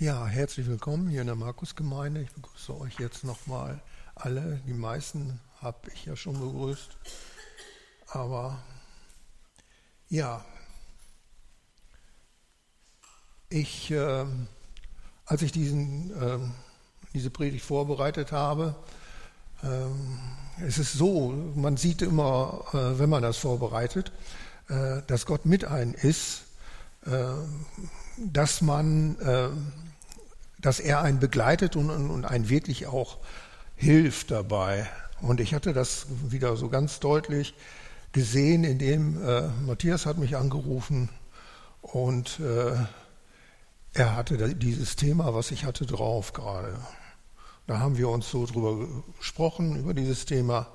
Ja, herzlich willkommen hier in der Markusgemeinde. Ich begrüße euch jetzt nochmal alle. Die meisten habe ich ja schon begrüßt. Aber ja, ich, äh, als ich diesen, äh, diese Predigt vorbereitet habe, äh, es ist so, man sieht immer, äh, wenn man das vorbereitet, äh, dass Gott mit einem ist, äh, dass man dass er einen begleitet und, und einen wirklich auch hilft dabei. Und ich hatte das wieder so ganz deutlich gesehen, indem äh, Matthias hat mich angerufen und äh, er hatte dieses Thema, was ich hatte, drauf gerade. Da haben wir uns so drüber gesprochen, über dieses Thema.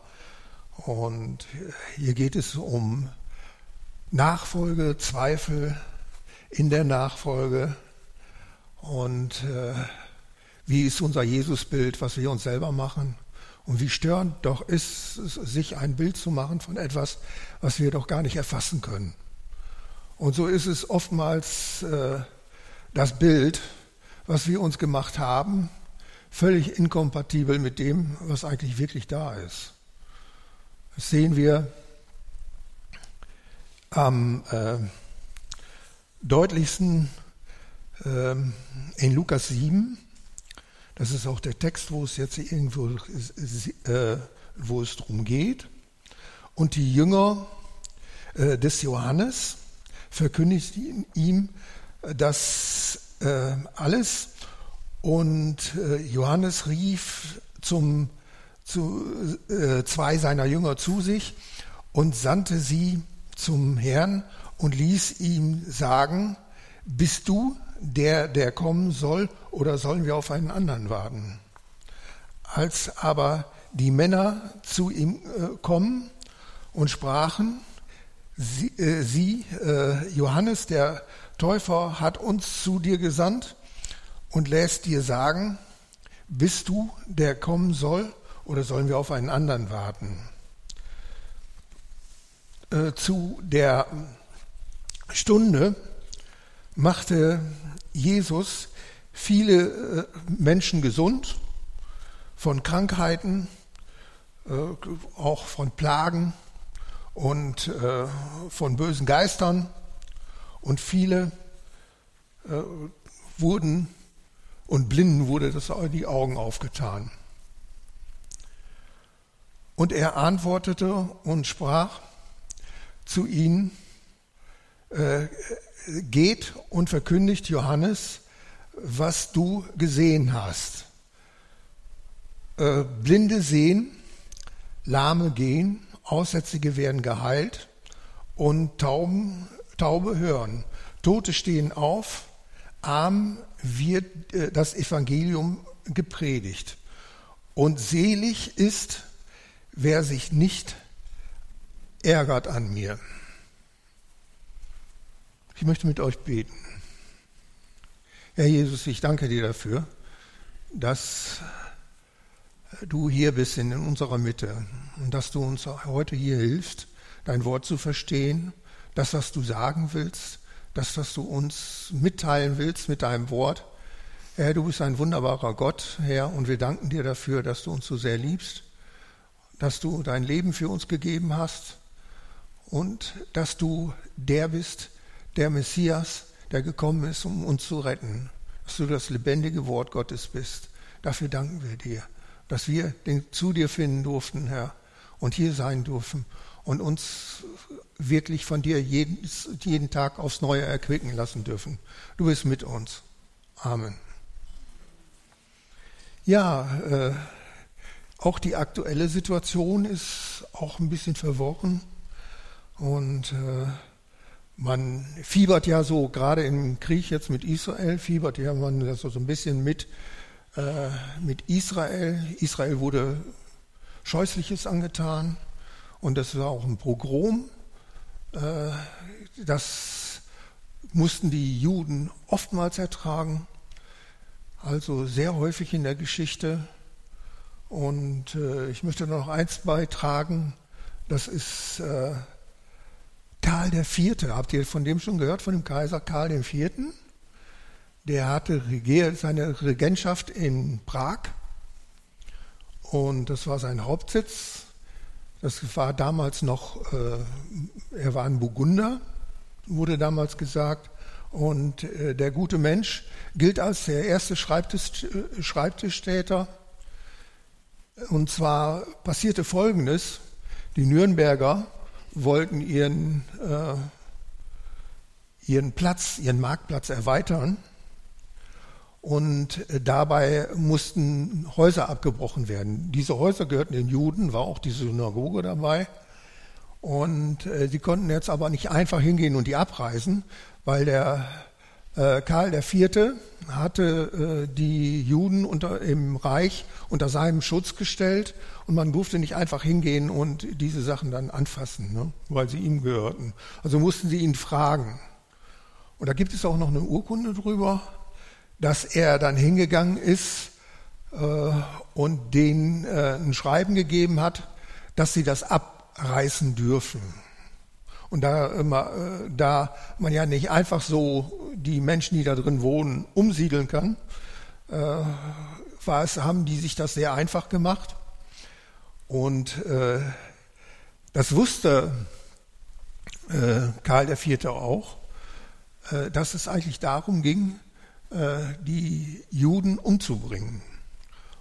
Und hier geht es um Nachfolge, Zweifel in der Nachfolge, und äh, wie ist unser Jesusbild, was wir uns selber machen? Und wie störend doch ist, sich ein Bild zu machen von etwas, was wir doch gar nicht erfassen können. Und so ist es oftmals äh, das Bild, was wir uns gemacht haben, völlig inkompatibel mit dem, was eigentlich wirklich da ist. Das sehen wir am äh, deutlichsten ähm, in Lukas 7, das ist auch der Text, wo es jetzt irgendwo, äh, wo es darum geht. Und die Jünger äh, des Johannes verkündigten ihm das äh, alles. Und Johannes rief zum, zu, zwei seiner Jünger zu sich und sandte sie zum Herrn und ließ ihm sagen, bist du der, der kommen soll, oder sollen wir auf einen anderen warten? Als aber die Männer zu ihm äh, kommen und sprachen, sie, äh, sie äh, Johannes der Täufer hat uns zu dir gesandt und lässt dir sagen, bist du der kommen soll, oder sollen wir auf einen anderen warten? Äh, zu der Stunde machte Jesus viele äh, Menschen gesund von Krankheiten, äh, auch von Plagen und äh, von bösen Geistern. Und viele wurden und Blinden wurde das die Augen aufgetan. Und er antwortete und sprach zu ihnen, geht und verkündigt Johannes, was du gesehen hast. Äh, Blinde sehen, Lahme gehen, Aussätzige werden geheilt und Tauben, Taube hören. Tote stehen auf, arm wird äh, das Evangelium gepredigt. Und selig ist, wer sich nicht ärgert an mir. Ich möchte mit euch beten. Herr Jesus, ich danke dir dafür, dass du hier bist in unserer Mitte und dass du uns heute hier hilfst, dein Wort zu verstehen, das, was du sagen willst, das, was du uns mitteilen willst mit deinem Wort. Herr, du bist ein wunderbarer Gott, Herr, und wir danken dir dafür, dass du uns so sehr liebst, dass du dein Leben für uns gegeben hast und dass du der bist, der Messias, der gekommen ist, um uns zu retten, dass du das lebendige Wort Gottes bist. Dafür danken wir dir, dass wir den, zu dir finden durften, Herr, und hier sein dürfen und uns wirklich von dir jeden, jeden Tag aufs Neue erquicken lassen dürfen. Du bist mit uns. Amen. Ja, äh, auch die aktuelle Situation ist auch ein bisschen verworren und äh, man fiebert ja so, gerade im Krieg jetzt mit Israel, fiebert ja man so, ein bisschen mit, äh, mit Israel. Israel wurde Scheußliches angetan und das war auch ein Pogrom. Äh, das mussten die Juden oftmals ertragen, also sehr häufig in der Geschichte. Und äh, ich möchte noch eins beitragen, das ist äh, Karl IV. Habt ihr von dem schon gehört, von dem Kaiser Karl IV.? der hatte seine Regentschaft in Prag und das war sein Hauptsitz. Das war damals noch, äh, er war ein Burgunder, wurde damals gesagt. Und äh, der gute Mensch gilt als der erste Schreibtisch, äh, Schreibtischtäter. Und zwar passierte Folgendes. Die Nürnberger wollten ihren, äh, ihren Platz, ihren Marktplatz erweitern. Und äh, dabei mussten Häuser abgebrochen werden. Diese Häuser gehörten den Juden, war auch die Synagoge dabei. Und äh, sie konnten jetzt aber nicht einfach hingehen und die abreißen, weil der äh, Karl IV. hatte äh, die Juden unter, im Reich unter seinem Schutz gestellt und man durfte nicht einfach hingehen und diese Sachen dann anfassen, ne, weil sie ihm gehörten. Also mussten sie ihn fragen. Und da gibt es auch noch eine Urkunde drüber, dass er dann hingegangen ist äh, und denen äh, ein Schreiben gegeben hat, dass sie das abreißen dürfen. Und da, äh, da man ja nicht einfach so die Menschen, die da drin wohnen, umsiedeln kann, äh, war es, haben die sich das sehr einfach gemacht. Und äh, das wusste äh, Karl IV. auch, äh, dass es eigentlich darum ging, äh, die Juden umzubringen.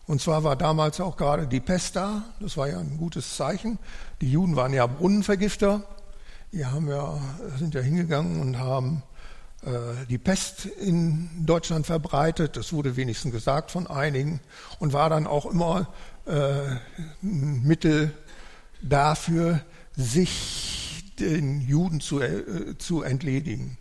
Und zwar war damals auch gerade die Pest da, das war ja ein gutes Zeichen. Die Juden waren ja Brunnenvergifter die haben ja, sind ja hingegangen und haben äh, die Pest in Deutschland verbreitet. Das wurde wenigstens gesagt von einigen und war dann auch immer äh, ein Mittel dafür, sich den Juden zu, äh, zu entledigen.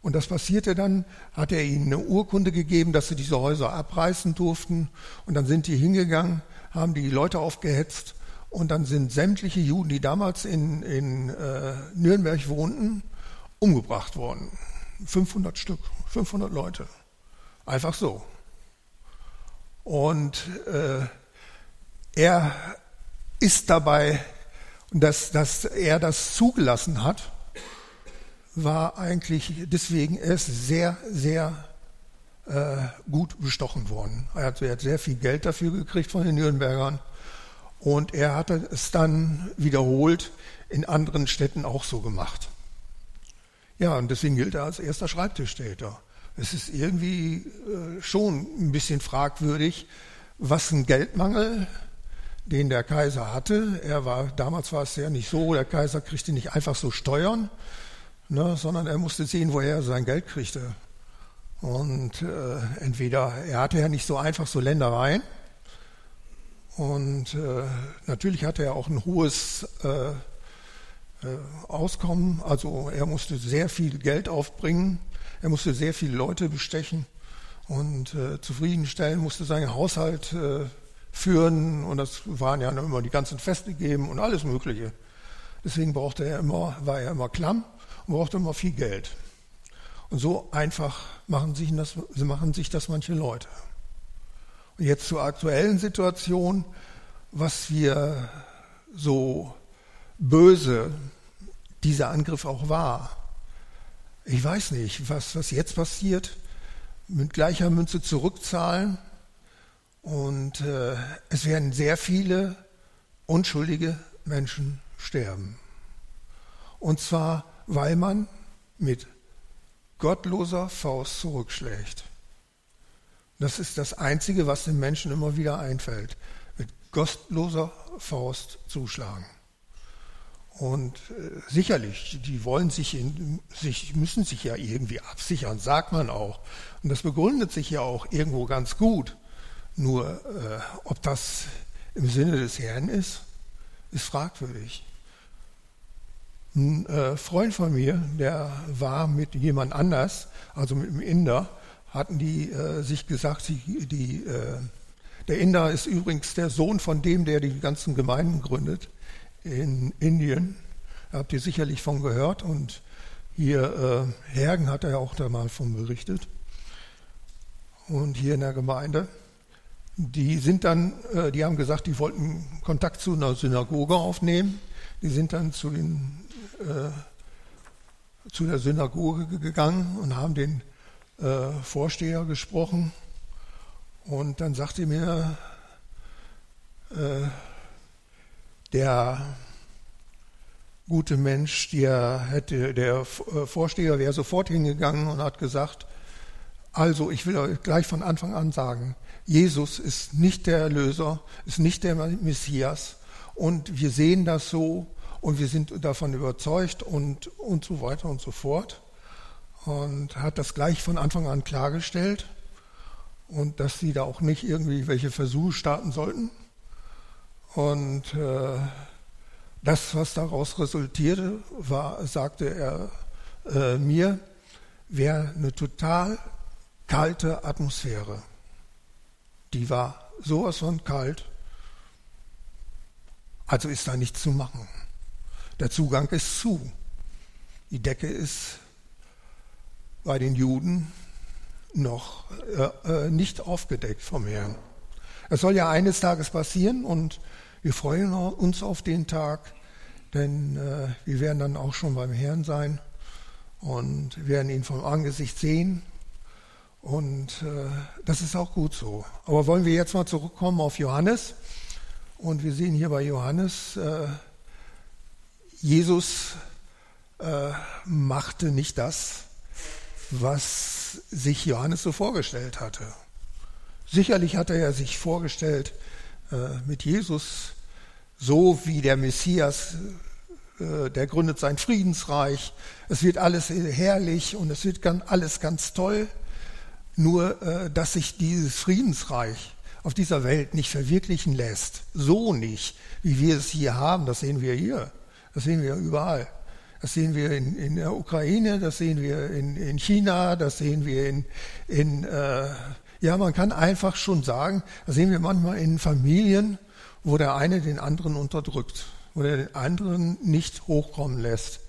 Und das passierte dann, hat er ihnen eine Urkunde gegeben, dass sie diese Häuser abreißen durften. Und dann sind die hingegangen, haben die Leute aufgehetzt und dann sind sämtliche Juden, die damals in, in äh, Nürnberg wohnten, umgebracht worden. 500 Stück, 500 Leute. Einfach so. Und äh, er ist dabei, dass, dass er das zugelassen hat, war eigentlich deswegen, er sehr, sehr äh, gut bestochen worden. Er hat, er hat sehr viel Geld dafür gekriegt von den Nürnbergern und er hatte es dann wiederholt in anderen Städten auch so gemacht. Ja, und deswegen gilt er als erster Schreibtischtäter. Es ist irgendwie äh, schon ein bisschen fragwürdig, was ein Geldmangel, den der Kaiser hatte. Er war, damals war es ja nicht so, der Kaiser kriegte nicht einfach so Steuern, ne, sondern er musste sehen, woher er sein Geld kriegte. Und äh, entweder, er hatte ja nicht so einfach so Ländereien, und äh, natürlich hatte er auch ein hohes äh, äh, Auskommen. Also er musste sehr viel Geld aufbringen. Er musste sehr viele Leute bestechen und äh, zufriedenstellen, musste seinen Haushalt äh, führen. Und das waren ja immer die ganzen Feste geben und alles Mögliche. Deswegen brauchte er immer, war er immer klamm und brauchte immer viel Geld. Und so einfach machen sich das, machen sich das manche Leute. Jetzt zur aktuellen Situation, was wir so böse dieser Angriff auch war. Ich weiß nicht, was, was jetzt passiert, mit gleicher Münze zurückzahlen und äh, es werden sehr viele unschuldige Menschen sterben. Und zwar, weil man mit gottloser Faust zurückschlägt. Das ist das Einzige, was den Menschen immer wieder einfällt. Mit gottloser Faust zuschlagen. Und äh, sicherlich, die wollen sich, in, sich, müssen sich ja irgendwie absichern, sagt man auch. Und das begründet sich ja auch irgendwo ganz gut. Nur, äh, ob das im Sinne des Herrn ist, ist fragwürdig. Ein äh, Freund von mir, der war mit jemand anders, also mit einem Inder, hatten die äh, sich gesagt, die, die, äh, der Inder ist übrigens der Sohn von dem, der die ganzen Gemeinden gründet in Indien. Da habt ihr sicherlich von gehört und hier äh, Hergen hat er auch da mal von berichtet. Und hier in der Gemeinde. Die sind dann, äh, die haben gesagt, die wollten Kontakt zu einer Synagoge aufnehmen. Die sind dann zu, den, äh, zu der Synagoge gegangen und haben den äh, Vorsteher gesprochen und dann sagte mir äh, der gute Mensch, der, hätte, der äh, Vorsteher wäre sofort hingegangen und hat gesagt, also ich will euch gleich von Anfang an sagen, Jesus ist nicht der Erlöser, ist nicht der Messias und wir sehen das so und wir sind davon überzeugt und, und so weiter und so fort. Und hat das gleich von Anfang an klargestellt und dass sie da auch nicht irgendwie welche Versuche starten sollten. Und äh, das, was daraus resultierte, war, sagte er äh, mir, wäre eine total kalte Atmosphäre. Die war sowas von kalt. Also ist da nichts zu machen. Der Zugang ist zu. Die Decke ist bei den Juden noch äh, äh, nicht aufgedeckt vom Herrn. Es soll ja eines Tages passieren und wir freuen uns auf den Tag, denn äh, wir werden dann auch schon beim Herrn sein und werden ihn vom Angesicht sehen. Und äh, das ist auch gut so. Aber wollen wir jetzt mal zurückkommen auf Johannes? Und wir sehen hier bei Johannes, äh, Jesus äh, machte nicht das, was sich Johannes so vorgestellt hatte. Sicherlich hatte er sich vorgestellt, äh, mit Jesus so wie der Messias, äh, der gründet sein Friedensreich. Es wird alles herrlich und es wird alles ganz toll. Nur, äh, dass sich dieses Friedensreich auf dieser Welt nicht verwirklichen lässt. So nicht, wie wir es hier haben. Das sehen wir hier. Das sehen wir überall. Das sehen wir in, in der Ukraine, das sehen wir in, in China, das sehen wir in, in äh, ja, man kann einfach schon sagen, das sehen wir manchmal in Familien, wo der eine den anderen unterdrückt, wo er den anderen nicht hochkommen lässt,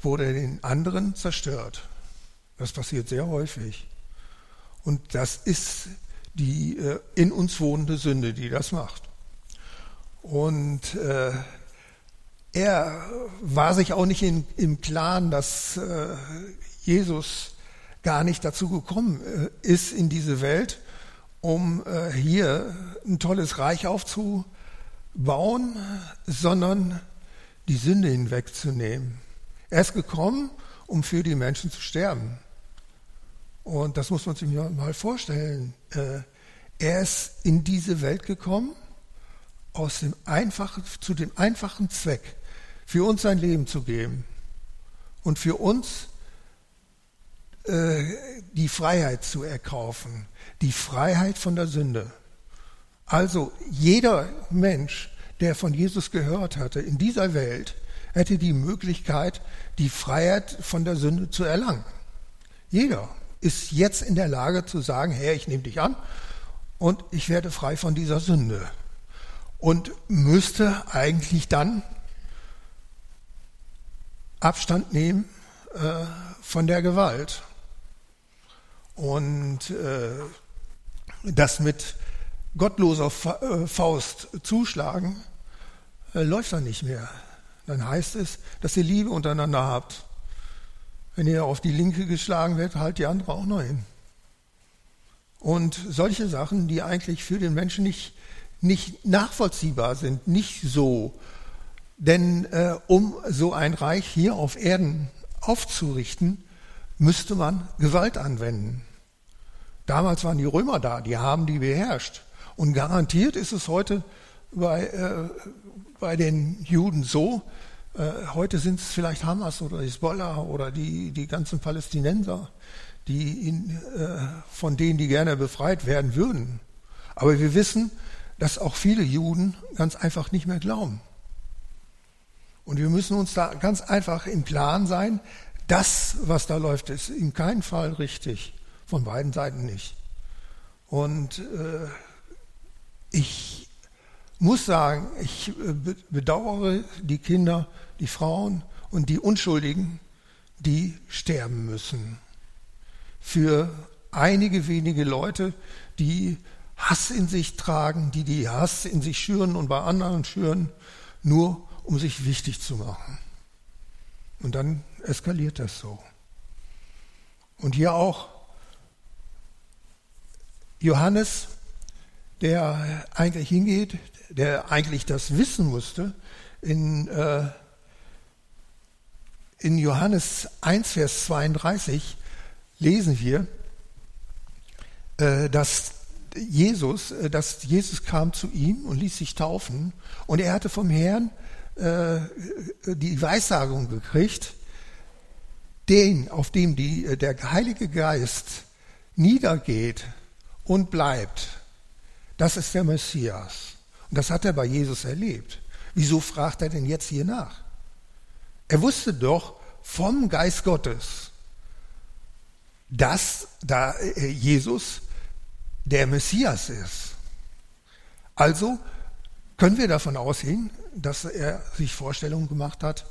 wo er den anderen zerstört. Das passiert sehr häufig. Und das ist die äh, in uns wohnende Sünde, die das macht. Und äh, er war sich auch nicht in, im Klaren, dass äh, Jesus gar nicht dazu gekommen äh, ist in diese Welt, um äh, hier ein tolles Reich aufzubauen, sondern die Sünde hinwegzunehmen. Er ist gekommen, um für die Menschen zu sterben. Und das muss man sich mal vorstellen. Äh, er ist in diese Welt gekommen aus dem einfachen, zu dem einfachen Zweck, für uns sein Leben zu geben und für uns äh, die Freiheit zu erkaufen, die Freiheit von der Sünde. Also jeder Mensch, der von Jesus gehört hatte in dieser Welt, hätte die Möglichkeit, die Freiheit von der Sünde zu erlangen. Jeder ist jetzt in der Lage zu sagen, Herr, ich nehme dich an und ich werde frei von dieser Sünde. Und müsste eigentlich dann Abstand nehmen äh, von der Gewalt. Und äh, das mit gottloser äh, Faust zuschlagen, äh, läuft dann nicht mehr. Dann heißt es, dass ihr Liebe untereinander habt. Wenn ihr auf die Linke geschlagen werdet, halt die andere auch noch hin. Und solche Sachen, die eigentlich für den Menschen nicht, nicht nachvollziehbar sind, nicht so. Denn äh, um so ein Reich hier auf Erden aufzurichten, müsste man Gewalt anwenden. Damals waren die Römer da, die haben die beherrscht. Und garantiert ist es heute bei, äh, bei den Juden so, äh, heute sind es vielleicht Hamas oder Hezbollah oder die, die ganzen Palästinenser, die in, äh, von denen die gerne befreit werden würden. Aber wir wissen, dass auch viele Juden ganz einfach nicht mehr glauben. Und wir müssen uns da ganz einfach im Plan sein, das, was da läuft, ist in keinem Fall richtig. Von beiden Seiten nicht. Und äh, ich muss sagen, ich äh, bedauere die Kinder, die Frauen und die Unschuldigen, die sterben müssen. Für einige wenige Leute, die Hass in sich tragen, die die Hass in sich schüren und bei anderen schüren, nur um sich wichtig zu machen. Und dann eskaliert das so. Und hier auch Johannes, der eigentlich hingeht, der eigentlich das wissen musste, in, äh, in Johannes 1, Vers 32 lesen wir, äh, dass Jesus, äh, dass Jesus kam zu ihm und ließ sich taufen und er hatte vom Herrn äh, die Weissagung gekriegt, den, auf dem die, äh, der Heilige Geist niedergeht und bleibt, das ist der Messias. Und das hat er bei Jesus erlebt. Wieso fragt er denn jetzt hier nach? Er wusste doch vom Geist Gottes, dass da äh, Jesus der Messias ist. Also können wir davon ausgehen, dass er sich Vorstellungen gemacht hat,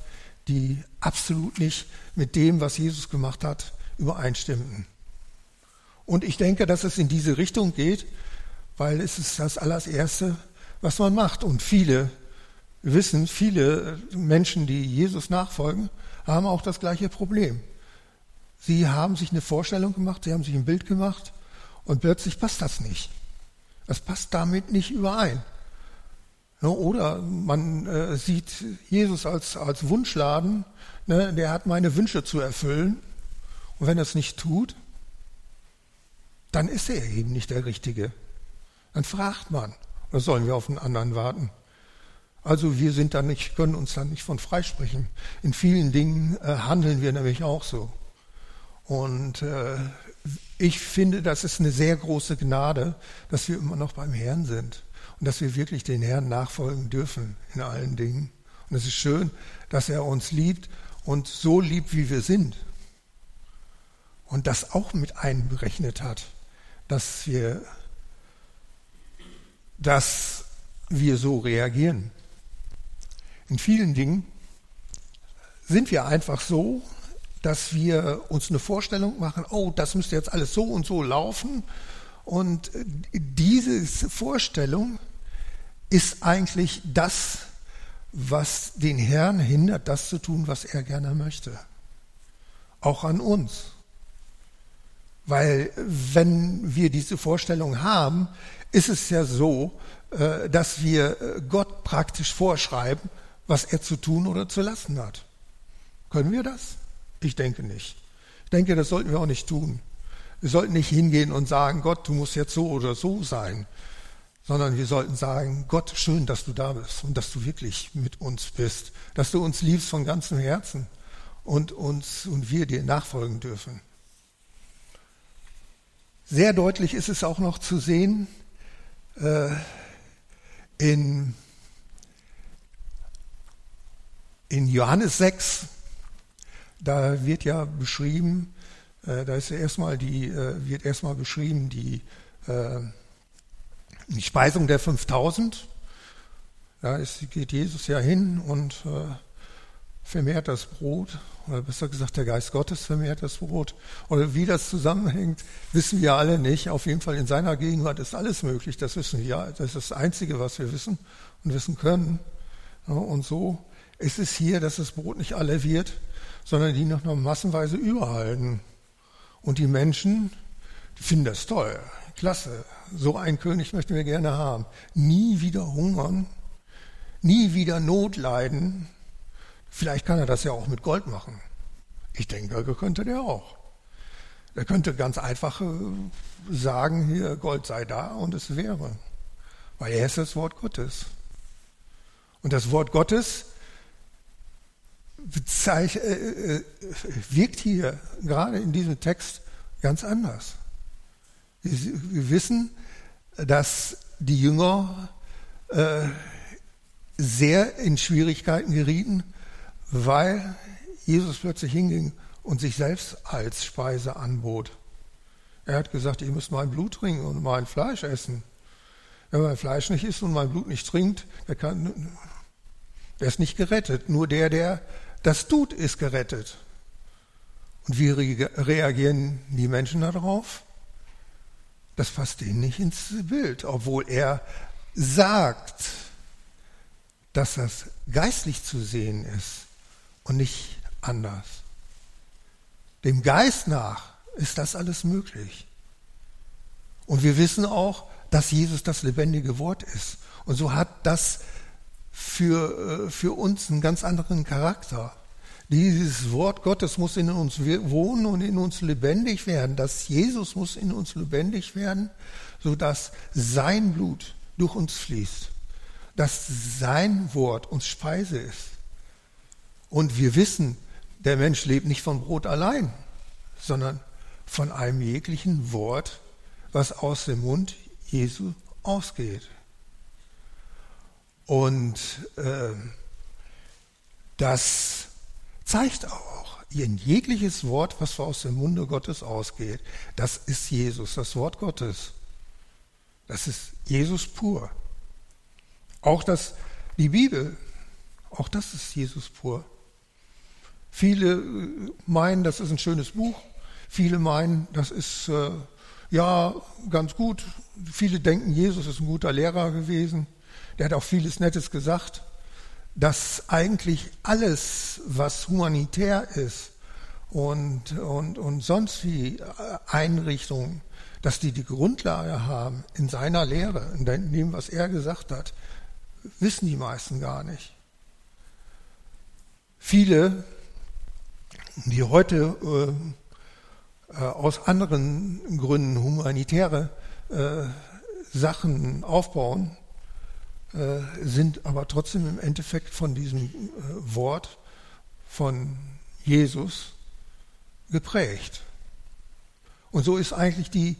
die absolut nicht mit dem, was Jesus gemacht hat, übereinstimmten. Und ich denke, dass es in diese Richtung geht, weil es ist das allererste, was man macht. Und viele wissen, viele Menschen, die Jesus nachfolgen, haben auch das gleiche Problem. Sie haben sich eine Vorstellung gemacht, sie haben sich ein Bild gemacht und plötzlich passt das nicht. Das passt damit nicht überein. Oder man äh, sieht Jesus als, als Wunschladen, ne, der hat meine Wünsche zu erfüllen. Und wenn er es nicht tut, dann ist er eben nicht der Richtige. Dann fragt man, oder sollen wir auf einen anderen warten? Also wir sind da nicht, können uns da nicht von freisprechen. In vielen Dingen äh, handeln wir nämlich auch so. Und äh, ich finde, das ist eine sehr große Gnade, dass wir immer noch beim Herrn sind und dass wir wirklich den Herrn nachfolgen dürfen in allen Dingen. Und es ist schön, dass er uns liebt und so liebt, wie wir sind. Und das auch mit einberechnet hat, dass wir, dass wir so reagieren. In vielen Dingen sind wir einfach so, dass wir uns eine Vorstellung machen, oh, das müsste jetzt alles so und so laufen. Und diese Vorstellung ist eigentlich das, was den Herrn hindert, das zu tun, was er gerne möchte. Auch an uns. Weil wenn wir diese Vorstellung haben, ist es ja so, äh, dass wir äh, Gott praktisch vorschreiben, was er zu tun oder zu lassen hat. Können wir das? Ich denke nicht. Ich denke, das sollten wir auch nicht tun. Wir sollten nicht hingehen und sagen, Gott, du musst jetzt so oder so sein, sondern wir sollten sagen, Gott, schön, dass du da bist und dass du wirklich mit uns bist, dass du uns liebst von ganzem Herzen und uns und wir dir nachfolgen dürfen. Sehr deutlich ist es auch noch zu sehen äh, in, in Johannes 6, da wird ja beschrieben, äh, da ist ja erstmal die, äh, wird erstmal beschrieben die äh, die Speisung der 5000, da ist, geht Jesus ja hin und äh, vermehrt das Brot, oder besser gesagt, der Geist Gottes vermehrt das Brot. Oder wie das zusammenhängt, wissen wir alle nicht. Auf jeden Fall in seiner Gegenwart ist alles möglich, das wissen wir. Das ist das Einzige, was wir wissen und wissen können. Und so ist es hier, dass das Brot nicht alle wird, sondern die noch massenweise überhalten. Und die Menschen die finden das toll. Klasse, so einen König möchten wir gerne haben. Nie wieder hungern, nie wieder Not leiden. Vielleicht kann er das ja auch mit Gold machen. Ich denke, könnte der auch. Er könnte ganz einfach äh, sagen, hier Gold sei da und es wäre. Weil er ist das Wort Gottes. Und das Wort Gottes äh, äh, wirkt hier gerade in diesem Text ganz anders. Wir wissen, dass die Jünger äh, sehr in Schwierigkeiten gerieten, weil Jesus plötzlich hinging und sich selbst als Speise anbot. Er hat gesagt, ihr müsst mein Blut trinken und mein Fleisch essen. Wer mein Fleisch nicht isst und mein Blut nicht trinkt, der, kann, der ist nicht gerettet. Nur der, der das tut, ist gerettet. Und wie reagieren die Menschen darauf? Das passt ihnen nicht ins Bild, obwohl er sagt, dass das geistlich zu sehen ist und nicht anders. Dem Geist nach ist das alles möglich. Und wir wissen auch, dass Jesus das lebendige Wort ist. Und so hat das für, äh, für uns einen ganz anderen Charakter. Dieses Wort Gottes muss in uns wohnen und in uns lebendig werden. Das Jesus muss in uns lebendig werden, sodass sein Blut durch uns fließt. Dass sein Wort uns Speise ist. Und wir wissen, der Mensch lebt nicht von Brot allein, sondern von einem jeglichen Wort, was aus dem Mund Jesu ausgeht. Und äh, das zeigt auch, in jegliches Wort, was aus dem Munde Gottes ausgeht, das ist Jesus, das Wort Gottes. Das ist Jesus pur. Auch das, die Bibel, auch das ist Jesus pur. Viele äh, meinen, das ist ein schönes Buch. Viele meinen, das ist äh, ja ganz gut. Viele denken, Jesus ist ein guter Lehrer gewesen. Der hat auch vieles Nettes gesagt dass eigentlich alles, was humanitär ist und, und, und sonst wie Einrichtungen, dass die die Grundlage haben in seiner Lehre, in dem, was er gesagt hat, wissen die meisten gar nicht. Viele, die heute äh, äh aus anderen Gründen humanitäre äh, Sachen aufbauen, äh, sind aber trotzdem im Endeffekt von diesem äh, Wort von Jesus geprägt. Und so ist eigentlich die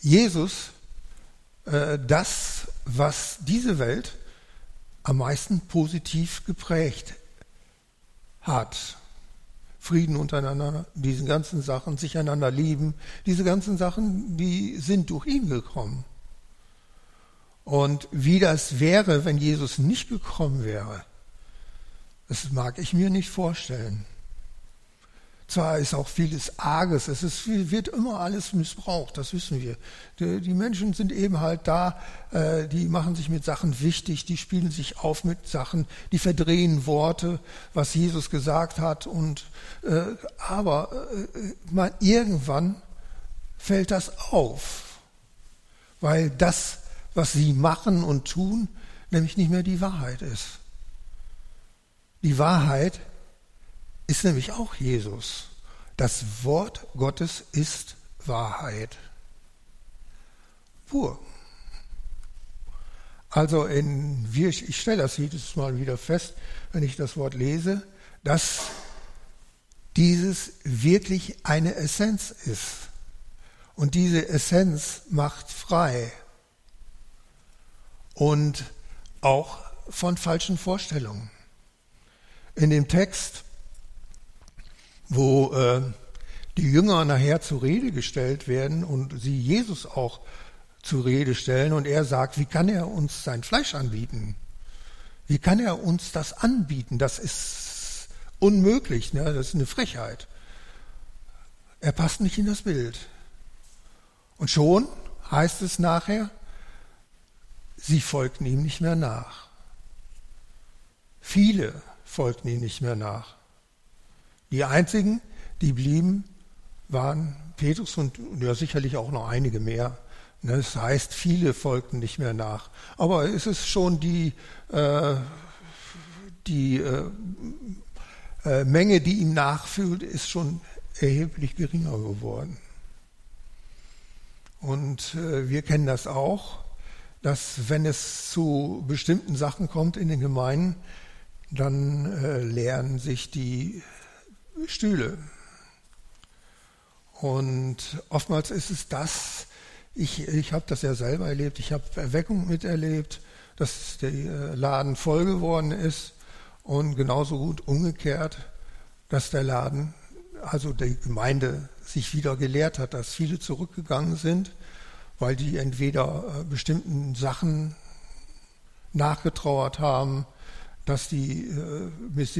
Jesus äh, das, was diese Welt am meisten positiv geprägt hat. Frieden untereinander, diese ganzen Sachen, sich einander lieben, diese ganzen Sachen, die sind durch ihn gekommen. Und wie das wäre, wenn Jesus nicht gekommen wäre, das mag ich mir nicht vorstellen. Zwar ist auch vieles Arges, es ist, wird immer alles missbraucht, das wissen wir. Die, die Menschen sind eben halt da, äh, die machen sich mit Sachen wichtig, die spielen sich auf mit Sachen, die verdrehen Worte, was Jesus gesagt hat. Und, äh, aber äh, man, irgendwann fällt das auf, weil das was sie machen und tun, nämlich nicht mehr die Wahrheit ist. Die Wahrheit ist nämlich auch Jesus. Das Wort Gottes ist Wahrheit. Pur. Also in, ich stelle das jedes Mal wieder fest, wenn ich das Wort lese, dass dieses wirklich eine Essenz ist. Und diese Essenz macht frei und auch von falschen Vorstellungen. In dem Text, wo äh, die Jünger nachher zur Rede gestellt werden und sie Jesus auch zur Rede stellen und er sagt, wie kann er uns sein Fleisch anbieten? Wie kann er uns das anbieten? Das ist unmöglich, ne? das ist eine Frechheit. Er passt nicht in das Bild. Und schon heißt es nachher, sie folgten ihm nicht mehr nach. Viele folgten ihm nicht mehr nach. Die einzigen, die blieben, waren Petrus und ja sicherlich auch noch einige mehr. Das heißt, viele folgten nicht mehr nach. Aber es ist schon die, äh, die äh, äh, Menge, die ihm nachfühlt, ist schon erheblich geringer geworden. Und äh, wir kennen das auch dass wenn es zu bestimmten Sachen kommt in den Gemeinden, dann äh, leeren sich die Stühle. Und oftmals ist es das, ich, ich habe das ja selber erlebt, ich habe Erweckung miterlebt, dass der äh, Laden voll geworden ist und genauso gut umgekehrt, dass der Laden, also die Gemeinde sich wieder gelehrt hat, dass viele zurückgegangen sind weil die entweder äh, bestimmten Sachen nachgetrauert haben, dass die äh,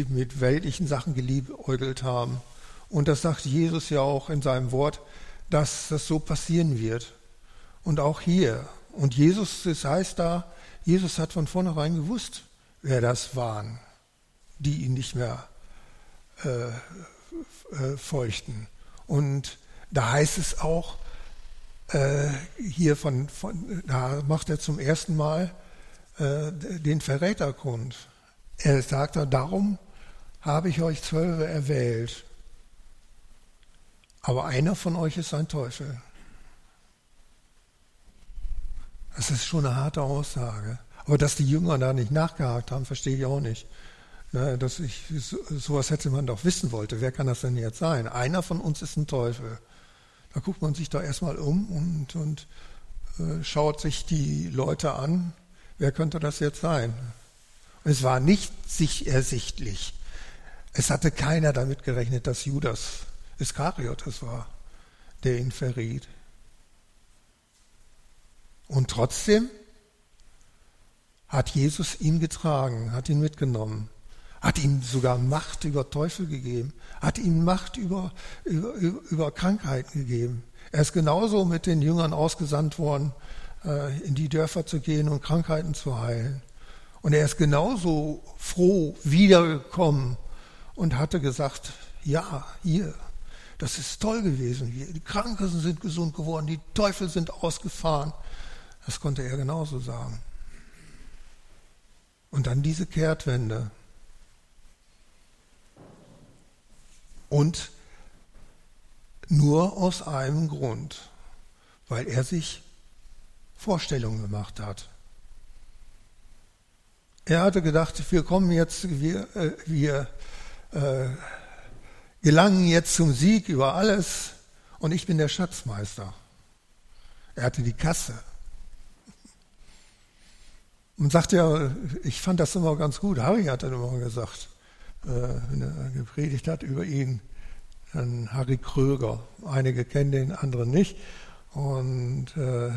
mit weltlichen Sachen geliebäugelt haben. Und das sagt Jesus ja auch in seinem Wort, dass das so passieren wird. Und auch hier. Und Jesus, das heißt da, Jesus hat von vornherein gewusst, wer das waren, die ihn nicht mehr äh, äh, feuchten. Und da heißt es auch, äh, hier von, von, da macht er zum ersten Mal äh, den Verrätergrund. Er sagt da, darum habe ich euch Zwölfe erwählt, aber einer von euch ist ein Teufel. Das ist schon eine harte Aussage. Aber dass die Jünger da nicht nachgehakt haben, verstehe ich auch nicht. Ja, dass ich, sowas hätte man doch wissen wollte. Wer kann das denn jetzt sein? Einer von uns ist ein Teufel. Da guckt man sich da erstmal um und, und äh, schaut sich die Leute an. Wer könnte das jetzt sein? es war nicht sich ersichtlich. Es hatte keiner damit gerechnet, dass Judas Iskariot es war, der ihn verriet. Und trotzdem hat Jesus ihn getragen, hat ihn mitgenommen, hat ihm sogar Macht über Teufel gegeben, hat ihm Macht über, über, über Krankheiten gegeben. Er ist genauso mit den Jüngern ausgesandt worden, äh, in die Dörfer zu gehen und Krankheiten zu heilen. Und er ist genauso froh wiedergekommen und hatte gesagt, ja, hier, das ist toll gewesen. Die Kranken sind gesund geworden, die Teufel sind ausgefahren. Das konnte er genauso sagen. Und dann diese Kehrtwende. Und nur aus einem Grund, weil er sich Vorstellungen gemacht hat. Er hatte gedacht, wir kommen jetzt, wir, äh, wir äh, gelangen jetzt zum Sieg über alles und ich bin der Schatzmeister. Er hatte die Kasse. Und sagte ja, ich fand das immer ganz gut. Harry hat dann immer gesagt, wenn er gepredigt hat über ihn, dann Harry Kröger. Einige kennen den, andere nicht. Und äh,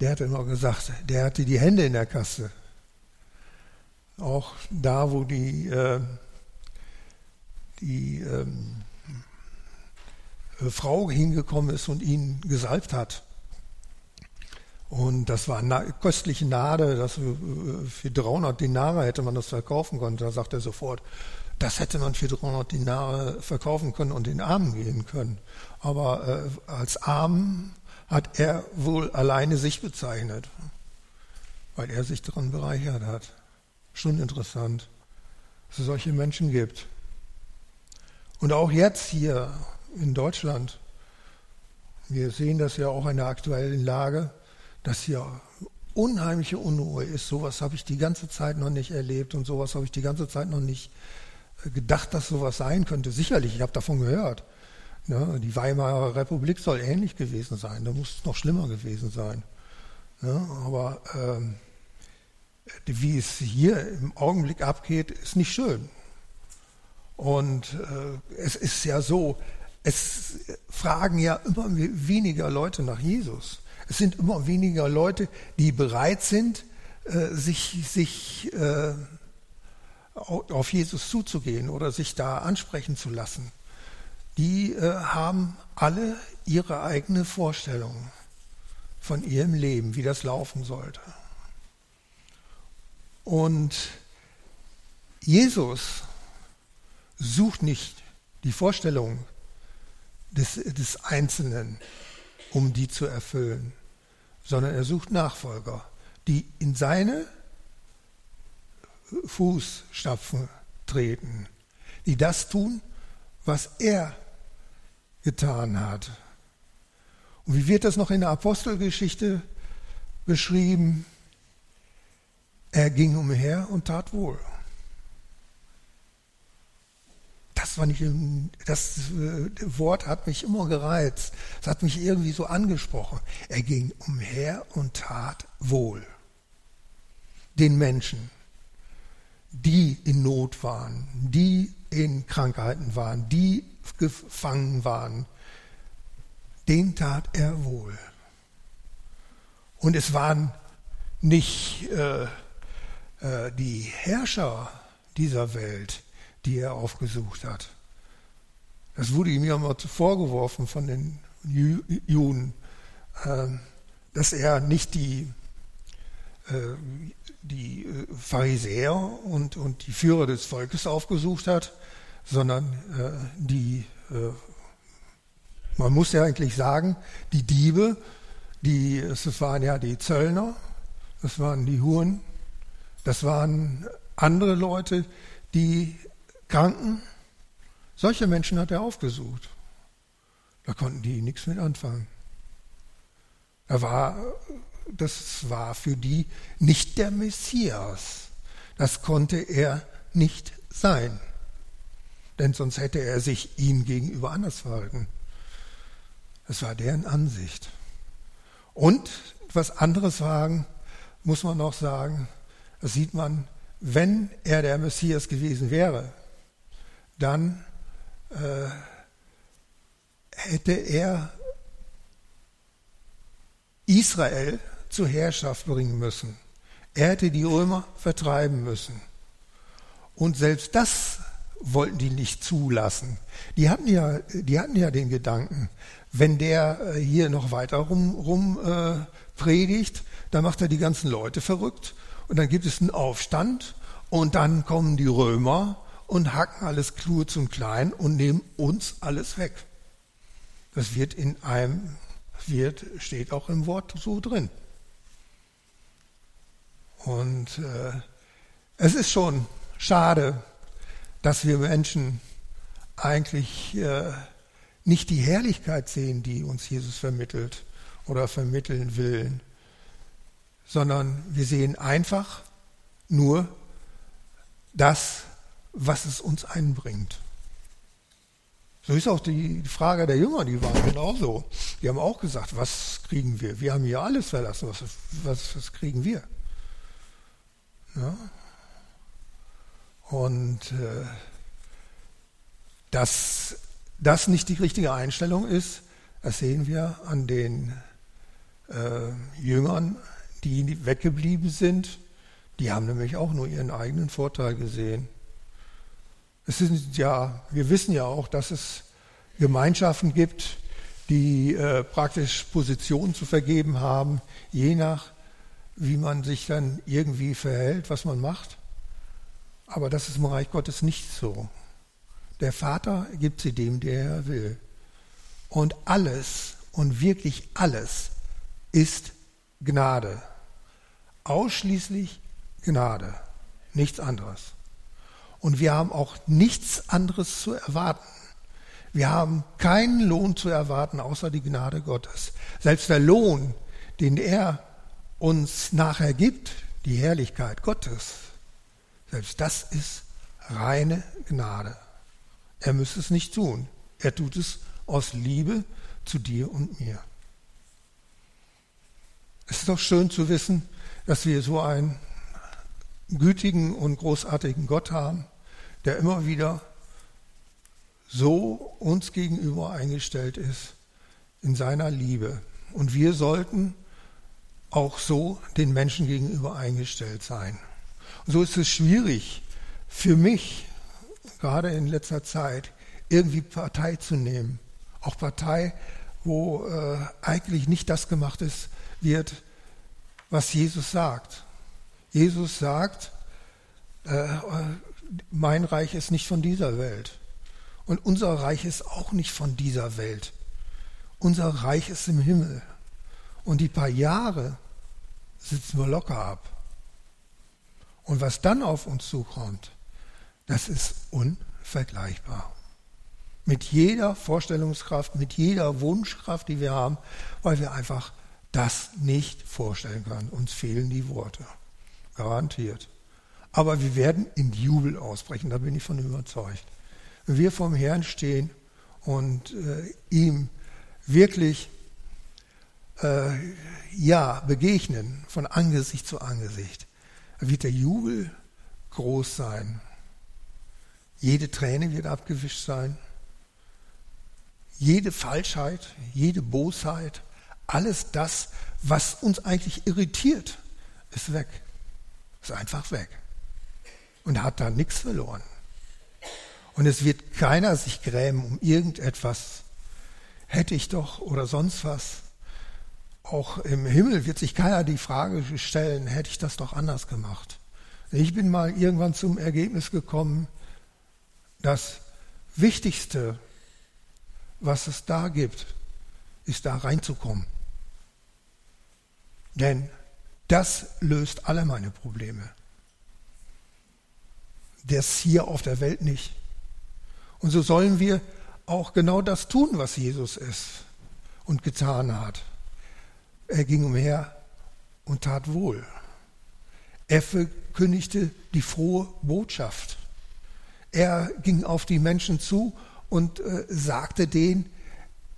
der hat immer gesagt, der hatte die Hände in der Kasse. Auch da, wo die, äh, die ähm, Frau hingekommen ist und ihn gesalbt hat. Und das war na köstliche Nade, das äh, für 300 Dinare hätte man das verkaufen können. Da sagt er sofort, das hätte man für 300 Dinare verkaufen können und in Armen gehen können. Aber äh, als Arm hat er wohl alleine sich bezeichnet, weil er sich daran bereichert hat. Schon interessant, dass es solche Menschen gibt. Und auch jetzt hier in Deutschland, wir sehen das ja auch in der aktuellen Lage, dass hier unheimliche Unruhe ist. Sowas habe ich die ganze Zeit noch nicht erlebt und sowas habe ich die ganze Zeit noch nicht äh, gedacht, dass sowas sein könnte. Sicherlich, ich habe davon gehört. Ja, die Weimarer Republik soll ähnlich gewesen sein. Da muss es noch schlimmer gewesen sein. Ja, aber ähm, wie es hier im Augenblick abgeht, ist nicht schön. Und äh, es ist ja so, es fragen ja immer weniger Leute nach Jesus. Es sind immer weniger Leute, die bereit sind, äh, sich, sich äh, auf Jesus zuzugehen oder sich da ansprechen zu lassen. Die äh, haben alle ihre eigene Vorstellung von ihrem Leben, wie das laufen sollte. Und Jesus sucht nicht die Vorstellung des, des Einzelnen, um die zu erfüllen, sondern er sucht Nachfolger, die in seine Fußstapfen treten, die das tun, was er getan hat. Und wie wird das noch in der Apostelgeschichte beschrieben? Er ging umher und tat wohl. Das, war nicht, das äh, Wort hat mich immer gereizt. Es hat mich irgendwie so angesprochen. Er ging umher und tat wohl. Den Menschen, die in Not waren, die in Krankheiten waren, die gefangen waren, den tat er wohl. Und es waren nicht äh, äh, die Herrscher dieser Welt, die er aufgesucht hat. Das wurde ihm ja mal vorgeworfen von den Juden, äh, dass er nicht die, äh, die Pharisäer und, und die Führer des Volkes aufgesucht hat, sondern die, man muss ja eigentlich sagen, die Diebe, Die, es waren ja die Zöllner, das waren die Huren, das waren andere Leute, die Kranken. Solche Menschen hat er aufgesucht. Da konnten die nichts mit anfangen. Er war, das war für die nicht der Messias. Das konnte er nicht sein. Denn sonst hätte er sich ihnen gegenüber anders verhalten. Das war deren Ansicht. Und was anderes sagen, muss man noch sagen, das sieht man, wenn er der Messias gewesen wäre, dann äh, hätte er Israel zur Herrschaft bringen müssen. Er hätte die Römer vertreiben müssen. Und selbst das wollten die nicht zulassen. Die hatten ja, die hatten ja den Gedanken, wenn der äh, hier noch weiter rum, rum äh, predigt, dann macht er die ganzen Leute verrückt und dann gibt es einen Aufstand und dann kommen die Römer und hacken alles kurz und klein und nehmen uns alles weg. Das wird in einem, wird, steht auch im Wort so drin. Und äh, es ist schon schade, dass wir Menschen eigentlich äh, nicht die Herrlichkeit sehen, die uns Jesus vermittelt oder vermitteln will, sondern wir sehen einfach nur das, was es uns einbringt. So ist auch die Frage der Jünger, die waren genauso. Die haben auch gesagt, was kriegen wir? Wir haben hier alles verlassen, was, was, was kriegen wir? Ja? Und äh, dass das nicht die richtige Einstellung ist, das sehen wir an den äh, Jüngern, die weggeblieben sind. Die haben nämlich auch nur ihren eigenen Vorteil gesehen. Es sind ja, wir wissen ja auch, dass es Gemeinschaften gibt, die äh, praktisch Positionen zu vergeben haben, je nach, wie man sich dann irgendwie verhält, was man macht. Aber das ist im Reich Gottes nicht so. Der Vater gibt sie dem, der er will. Und alles und wirklich alles ist Gnade. Ausschließlich Gnade, nichts anderes. Und wir haben auch nichts anderes zu erwarten. Wir haben keinen Lohn zu erwarten, außer die Gnade Gottes. Selbst der Lohn, den er uns nachher gibt, die Herrlichkeit Gottes, selbst das ist reine Gnade. Er müsste es nicht tun. Er tut es aus Liebe zu dir und mir. Es ist doch schön zu wissen, dass wir so einen gütigen und großartigen Gott haben, der immer wieder so uns gegenüber eingestellt ist in seiner Liebe. Und wir sollten auch so den Menschen gegenüber eingestellt sein. Und so ist es schwierig für mich, gerade in letzter Zeit, irgendwie Partei zu nehmen. Auch Partei, wo äh, eigentlich nicht das gemacht ist, wird, was Jesus sagt. Jesus sagt, äh, mein Reich ist nicht von dieser Welt. Und unser Reich ist auch nicht von dieser Welt. Unser Reich ist im Himmel. Und die paar Jahre sitzen wir locker ab. Und was dann auf uns zukommt, das ist unvergleichbar. Mit jeder Vorstellungskraft, mit jeder Wunschkraft, die wir haben, weil wir einfach das nicht vorstellen können. Uns fehlen die Worte. Garantiert. Aber wir werden in Jubel ausbrechen, da bin ich von überzeugt. Wenn wir vom Herrn stehen und äh, ihm wirklich äh, ja, begegnen, von Angesicht zu Angesicht, wird der Jubel groß sein. Jede Träne wird abgewischt sein. Jede Falschheit, jede Bosheit, alles das, was uns eigentlich irritiert, ist weg. Ist einfach weg. Und hat da nichts verloren. Und es wird keiner sich grämen um irgendetwas. Hätte ich doch oder sonst was. Auch im Himmel wird sich keiner die Frage stellen, hätte ich das doch anders gemacht. Ich bin mal irgendwann zum Ergebnis gekommen, das Wichtigste, was es da gibt, ist da reinzukommen. Denn das löst alle meine Probleme. Das hier auf der Welt nicht. Und so sollen wir auch genau das tun, was Jesus ist und getan hat. Er ging umher und tat wohl. Er verkündigte die frohe Botschaft. Er ging auf die Menschen zu und äh, sagte denen,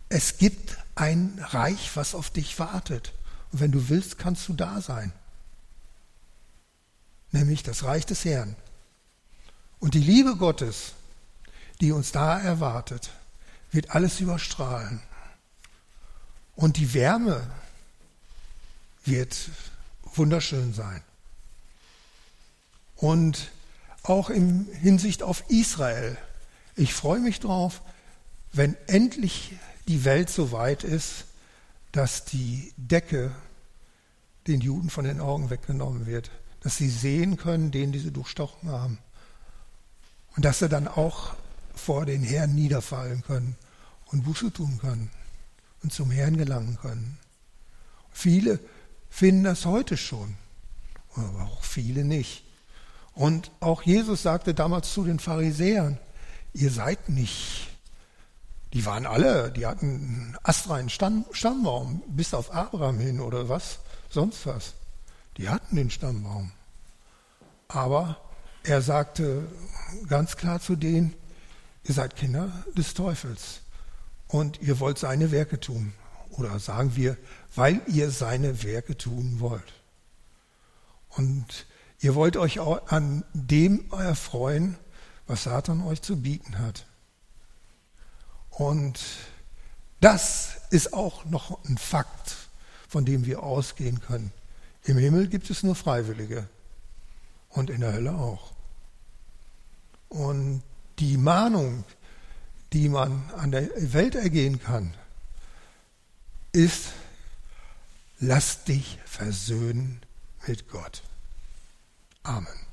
es gibt ein Reich, was auf dich wartet. Und wenn du willst, kannst du da sein. Nämlich das Reich des Herrn. Und die Liebe Gottes, die uns da erwartet, wird alles überstrahlen. Und die Wärme wird wunderschön sein. Und auch in Hinsicht auf Israel. Ich freue mich drauf, wenn endlich die Welt so weit ist, dass die Decke den Juden von den Augen weggenommen wird, dass sie sehen können, den die sie durchstochen haben. Und dass sie dann auch vor den Herrn niederfallen können und Buße tun können und zum Herrn gelangen können. Viele finden das heute schon, aber auch viele nicht. Und auch Jesus sagte damals zu den Pharisäern, ihr seid nicht, die waren alle, die hatten einen astreinen Stamm, Stammbaum, bis auf Abraham hin oder was, sonst was. Die hatten den Stammbaum. Aber er sagte ganz klar zu denen, ihr seid Kinder des Teufels und ihr wollt seine Werke tun. Oder sagen wir, weil ihr seine Werke tun wollt. Und Ihr wollt euch auch an dem erfreuen, was Satan euch zu bieten hat. Und das ist auch noch ein Fakt, von dem wir ausgehen können. Im Himmel gibt es nur Freiwillige und in der Hölle auch. Und die Mahnung, die man an der Welt ergehen kann, ist, lass dich versöhnen mit Gott. Amen.